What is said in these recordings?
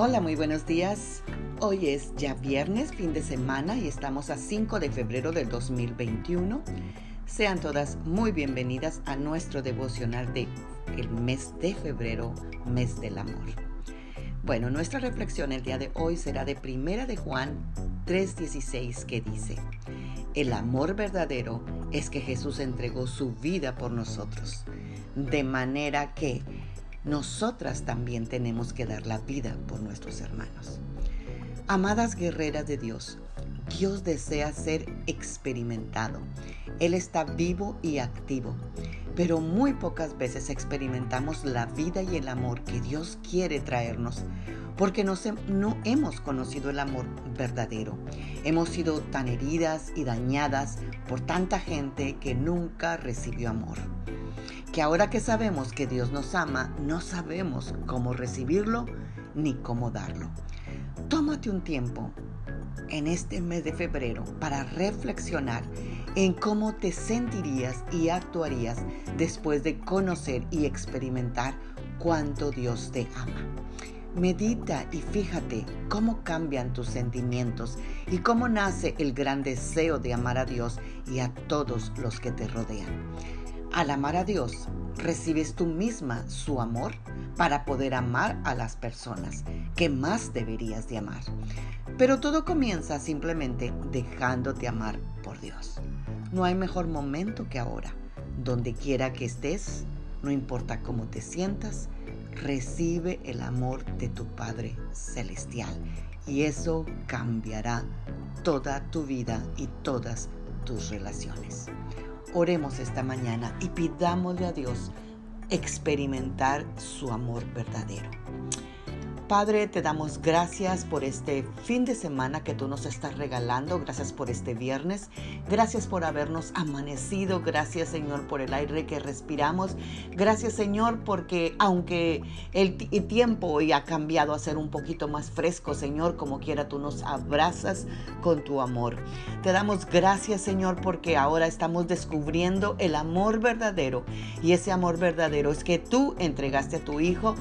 Hola, muy buenos días. Hoy es ya viernes, fin de semana y estamos a 5 de febrero del 2021. Sean todas muy bienvenidas a nuestro devocional de el mes de febrero, mes del amor. Bueno, nuestra reflexión el día de hoy será de Primera de Juan 3:16 que dice: El amor verdadero es que Jesús entregó su vida por nosotros, de manera que nosotras también tenemos que dar la vida por nuestros hermanos. Amadas guerreras de Dios, Dios desea ser experimentado. Él está vivo y activo, pero muy pocas veces experimentamos la vida y el amor que Dios quiere traernos, porque no, hemos conocido el amor verdadero. Hemos sido tan heridas y dañadas por tanta gente que nunca recibió amor que ahora que sabemos que Dios nos ama, no sabemos cómo recibirlo ni cómo darlo. Tómate un tiempo en este mes de febrero para reflexionar en cómo te sentirías y actuarías después de conocer y experimentar cuánto Dios te ama. Medita y fíjate cómo cambian tus sentimientos y cómo nace el gran deseo de amar a Dios y a todos los que te rodean. Al amar a Dios, recibes tú misma su amor para poder amar a las personas que más deberías de amar. Pero todo comienza simplemente dejándote amar por Dios. No hay mejor momento que ahora. Donde quiera que estés, no importa cómo te sientas, recibe el amor de tu Padre Celestial. Y eso cambiará toda tu vida y todas tus relaciones. Oremos esta mañana y pidámosle a Dios experimentar su amor verdadero. Padre, te damos gracias por este fin de semana que tú nos estás regalando. Gracias por este viernes. Gracias por habernos amanecido. Gracias, Señor, por el aire que respiramos. Gracias, Señor, porque aunque el, tiempo hoy ha cambiado a ser un poquito más fresco, Señor, como quiera tú nos abrazas con tu amor. Te damos gracias, Señor, porque ahora estamos descubriendo el amor verdadero. Y ese amor verdadero es que tú entregaste a tu Hijo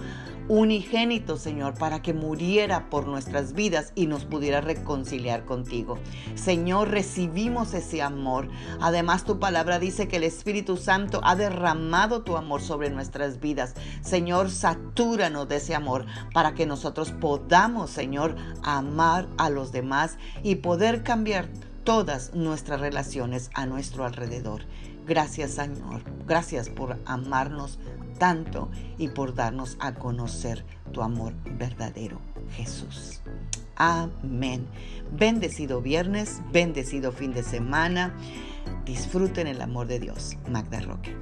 unigénito, Señor, para que muriera por nuestras vidas y nos pudiera reconciliar contigo. Señor, recibimos ese amor. Además, tu palabra dice que el Espíritu Santo ha derramado tu amor sobre nuestras vidas. Señor, satúranos de ese amor para que nosotros podamos, Señor, amar a los demás y poder cambiar todas nuestras relaciones a nuestro alrededor. Gracias Señor, gracias por amarnos tanto y por darnos a conocer tu amor verdadero, Jesús. Amén. Bendecido viernes, bendecido fin de semana. Disfruten el amor de Dios. Magda Roque.